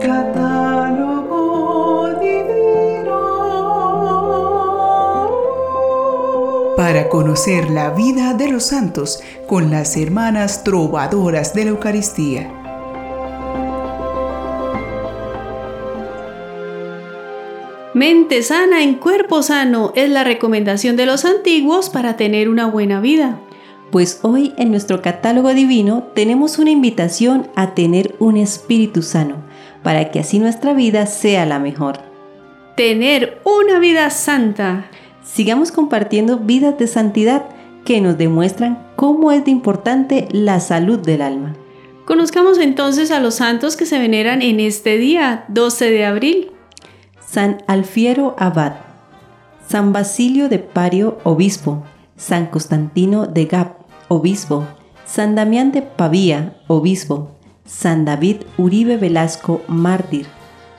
Catálogo divino. Para conocer la vida de los santos con las hermanas trovadoras de la Eucaristía. Mente sana en cuerpo sano es la recomendación de los antiguos para tener una buena vida. Pues hoy en nuestro catálogo divino tenemos una invitación a tener un espíritu sano, para que así nuestra vida sea la mejor. Tener una vida santa. Sigamos compartiendo vidas de santidad que nos demuestran cómo es de importante la salud del alma. Conozcamos entonces a los santos que se veneran en este día, 12 de abril. San Alfiero Abad, San Basilio de Pario, obispo, San Constantino de Gap, obispo, San Damián de Pavía, obispo, San David Uribe Velasco, mártir,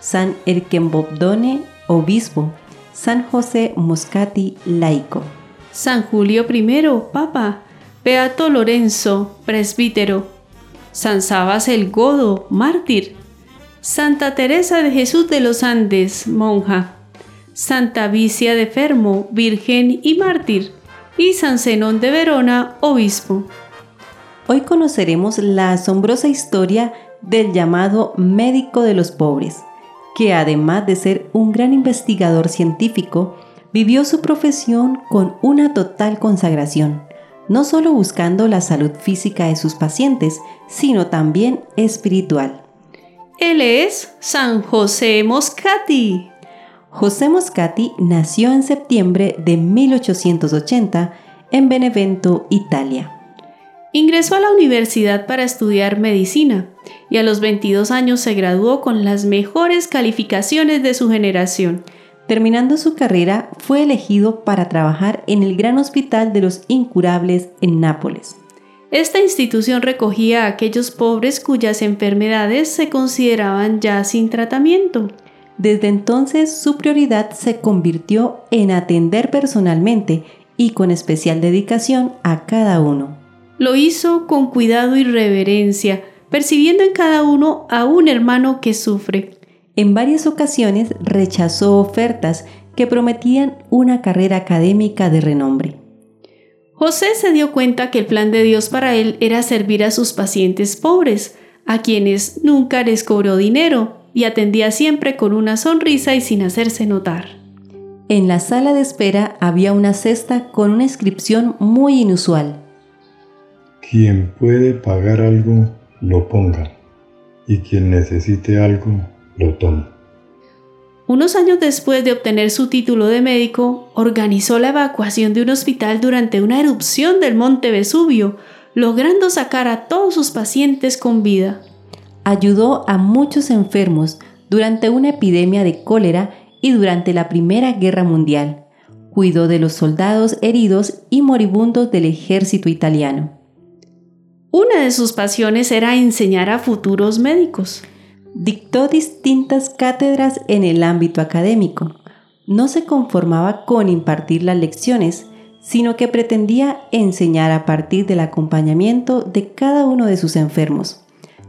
San Erquembobdone, obispo, San José Moscati, laico. San Julio I, Papa, Beato Lorenzo, presbítero, San Sabas el Godo, mártir, Santa Teresa de Jesús de los Andes, monja, Santa Vicia de Fermo, virgen y mártir, y San Zenón de Verona, obispo. Hoy conoceremos la asombrosa historia del llamado médico de los pobres, que además de ser un gran investigador científico, vivió su profesión con una total consagración, no solo buscando la salud física de sus pacientes, sino también espiritual. Él es San José Moscati. José Moscati nació en septiembre de 1880 en Benevento, Italia. Ingresó a la universidad para estudiar medicina y a los 22 años se graduó con las mejores calificaciones de su generación. Terminando su carrera, fue elegido para trabajar en el Gran Hospital de los Incurables en Nápoles. Esta institución recogía a aquellos pobres cuyas enfermedades se consideraban ya sin tratamiento. Desde entonces su prioridad se convirtió en atender personalmente y con especial dedicación a cada uno. Lo hizo con cuidado y reverencia, percibiendo en cada uno a un hermano que sufre. En varias ocasiones rechazó ofertas que prometían una carrera académica de renombre. José se dio cuenta que el plan de Dios para él era servir a sus pacientes pobres, a quienes nunca les cobró dinero y atendía siempre con una sonrisa y sin hacerse notar. En la sala de espera había una cesta con una inscripción muy inusual. Quien puede pagar algo, lo ponga, y quien necesite algo, lo tome. Unos años después de obtener su título de médico, organizó la evacuación de un hospital durante una erupción del monte Vesubio, logrando sacar a todos sus pacientes con vida. Ayudó a muchos enfermos durante una epidemia de cólera y durante la Primera Guerra Mundial. Cuidó de los soldados heridos y moribundos del ejército italiano. Una de sus pasiones era enseñar a futuros médicos. Dictó distintas cátedras en el ámbito académico. No se conformaba con impartir las lecciones, sino que pretendía enseñar a partir del acompañamiento de cada uno de sus enfermos,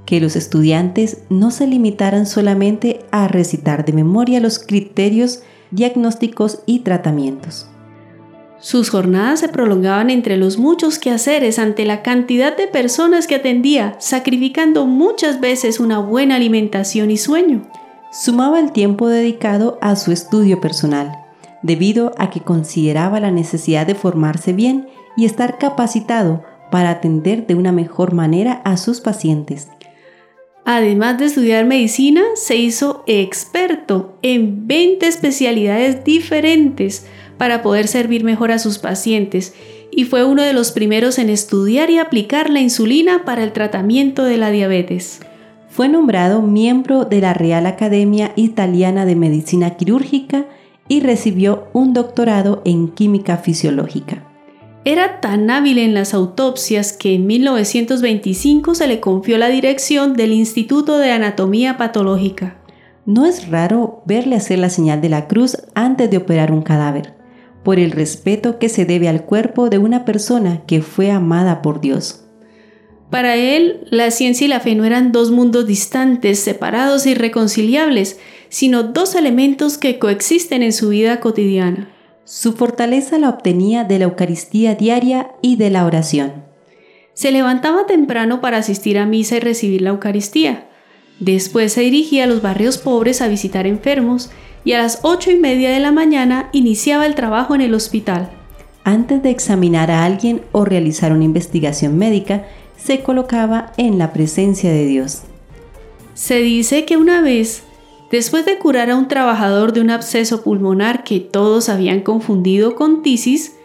que los estudiantes no se limitaran solamente a recitar de memoria los criterios diagnósticos y tratamientos. Sus jornadas se prolongaban entre los muchos quehaceres ante la cantidad de personas que atendía, sacrificando muchas veces una buena alimentación y sueño. Sumaba el tiempo dedicado a su estudio personal, debido a que consideraba la necesidad de formarse bien y estar capacitado para atender de una mejor manera a sus pacientes. Además de estudiar medicina, se hizo experto en 20 especialidades diferentes, para poder servir mejor a sus pacientes y fue uno de los primeros en estudiar y aplicar la insulina para el tratamiento de la diabetes. Fue nombrado miembro de la Real Academia Italiana de Medicina Quirúrgica y recibió un doctorado en química fisiológica. Era tan hábil en las autopsias que en 1925 se le confió la dirección del Instituto de Anatomía Patológica. No es raro verle hacer la señal de la cruz antes de operar un cadáver por el respeto que se debe al cuerpo de una persona que fue amada por Dios. Para él, la ciencia y la fe no eran dos mundos distantes, separados e irreconciliables, sino dos elementos que coexisten en su vida cotidiana. Su fortaleza la obtenía de la Eucaristía diaria y de la oración. Se levantaba temprano para asistir a misa y recibir la Eucaristía. Después se dirigía a los barrios pobres a visitar enfermos y a las ocho y media de la mañana iniciaba el trabajo en el hospital. Antes de examinar a alguien o realizar una investigación médica, se colocaba en la presencia de Dios. Se dice que una vez, después de curar a un trabajador de un absceso pulmonar que todos habían confundido con tisis,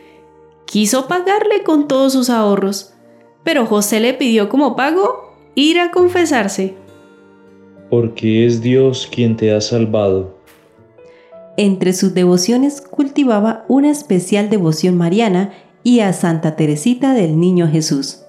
quiso pagarle con todos sus ahorros, pero José le pidió como pago ir a confesarse. Porque es Dios quien te ha salvado. Entre sus devociones cultivaba una especial devoción mariana y a Santa Teresita del Niño Jesús.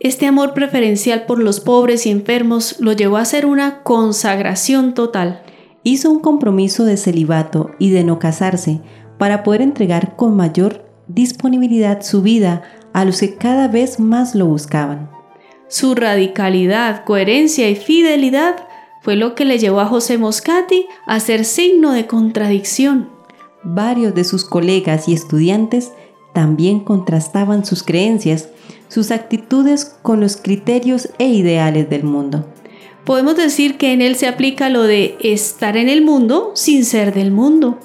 Este amor preferencial por los pobres y enfermos lo llevó a hacer una consagración total. Hizo un compromiso de celibato y de no casarse para poder entregar con mayor disponibilidad su vida a los que cada vez más lo buscaban. Su radicalidad, coherencia y fidelidad fue lo que le llevó a José Moscati a ser signo de contradicción. Varios de sus colegas y estudiantes también contrastaban sus creencias sus actitudes con los criterios e ideales del mundo. Podemos decir que en él se aplica lo de estar en el mundo sin ser del mundo.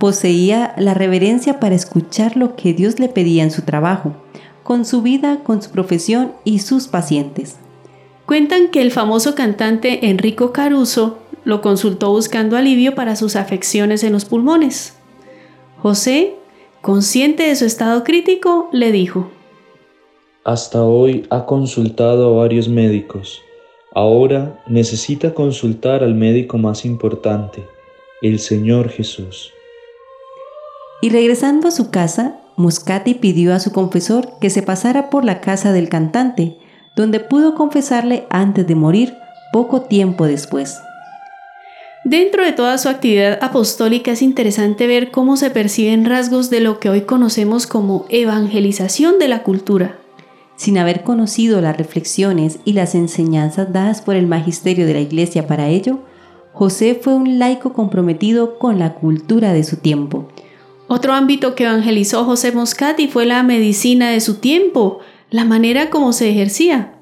Poseía la reverencia para escuchar lo que Dios le pedía en su trabajo, con su vida, con su profesión y sus pacientes. Cuentan que el famoso cantante Enrico Caruso lo consultó buscando alivio para sus afecciones en los pulmones. José, consciente de su estado crítico, le dijo, hasta hoy ha consultado a varios médicos. Ahora necesita consultar al médico más importante, el Señor Jesús. Y regresando a su casa, Muscati pidió a su confesor que se pasara por la casa del cantante, donde pudo confesarle antes de morir poco tiempo después. Dentro de toda su actividad apostólica es interesante ver cómo se perciben rasgos de lo que hoy conocemos como evangelización de la cultura sin haber conocido las reflexiones y las enseñanzas dadas por el magisterio de la Iglesia para ello, José fue un laico comprometido con la cultura de su tiempo. Otro ámbito que evangelizó José Moscati fue la medicina de su tiempo, la manera como se ejercía.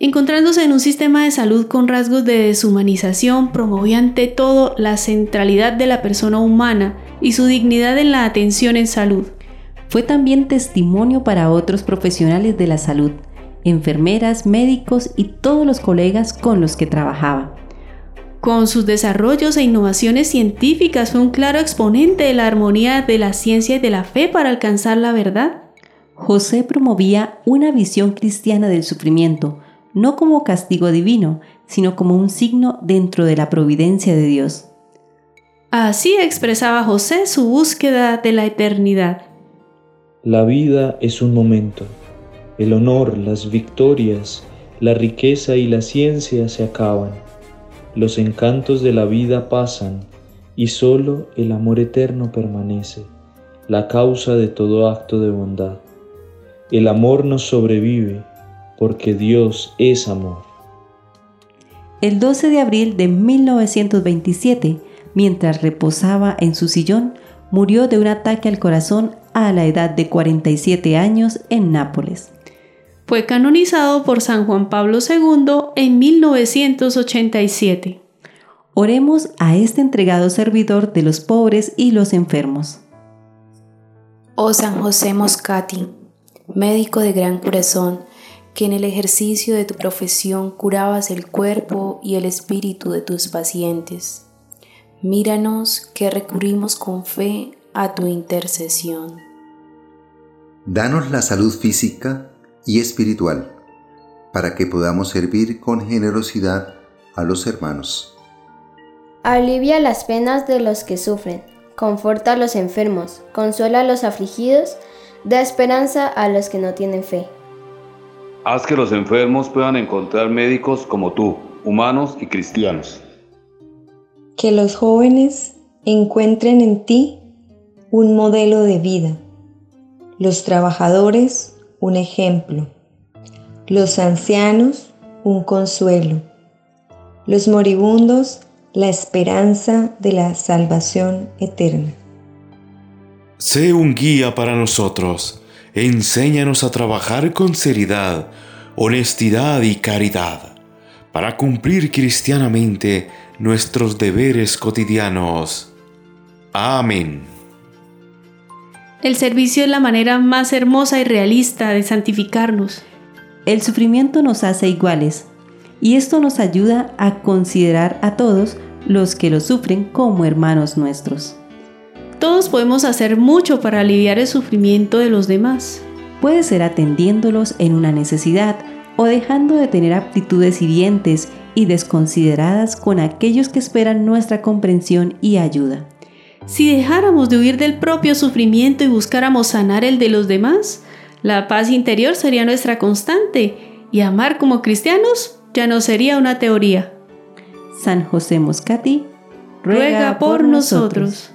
Encontrándose en un sistema de salud con rasgos de deshumanización, promovía ante todo la centralidad de la persona humana y su dignidad en la atención en salud. Fue también testimonio para otros profesionales de la salud, enfermeras, médicos y todos los colegas con los que trabajaba. Con sus desarrollos e innovaciones científicas fue un claro exponente de la armonía de la ciencia y de la fe para alcanzar la verdad. José promovía una visión cristiana del sufrimiento, no como castigo divino, sino como un signo dentro de la providencia de Dios. Así expresaba José su búsqueda de la eternidad. La vida es un momento. El honor, las victorias, la riqueza y la ciencia se acaban. Los encantos de la vida pasan y solo el amor eterno permanece, la causa de todo acto de bondad. El amor nos sobrevive porque Dios es amor. El 12 de abril de 1927, mientras reposaba en su sillón, murió de un ataque al corazón a la edad de 47 años en Nápoles. Fue canonizado por San Juan Pablo II en 1987. Oremos a este entregado servidor de los pobres y los enfermos. Oh San José Moscati, médico de gran corazón, que en el ejercicio de tu profesión curabas el cuerpo y el espíritu de tus pacientes Míranos que recurrimos con fe a tu intercesión. Danos la salud física y espiritual para que podamos servir con generosidad a los hermanos. Alivia las penas de los que sufren, conforta a los enfermos, consuela a los afligidos, da esperanza a los que no tienen fe. Haz que los enfermos puedan encontrar médicos como tú, humanos y cristianos que los jóvenes encuentren en ti un modelo de vida, los trabajadores un ejemplo. los ancianos un consuelo, los moribundos la esperanza de la salvación eterna. Sé un guía para nosotros, enséñanos a trabajar con seriedad, honestidad y caridad, para cumplir cristianamente nuestros deberes cotidianos. Amén. El servicio es la manera más hermosa y realista de santificarnos. El sufrimiento nos hace iguales y esto nos ayuda a considerar a todos los que lo sufren como hermanos nuestros. Todos podemos hacer mucho para aliviar el sufrimiento de los demás. Puede ser atendiéndolos en una necesidad o dejando de tener aptitudes hirientes y desconsideradas con aquellos que esperan nuestra comprensión y ayuda. Si dejáramos de huir del propio sufrimiento y buscáramos sanar el de los demás, la paz interior sería nuestra constante y amar como cristianos ya no sería una teoría. San José Moscati ruega, por nosotros.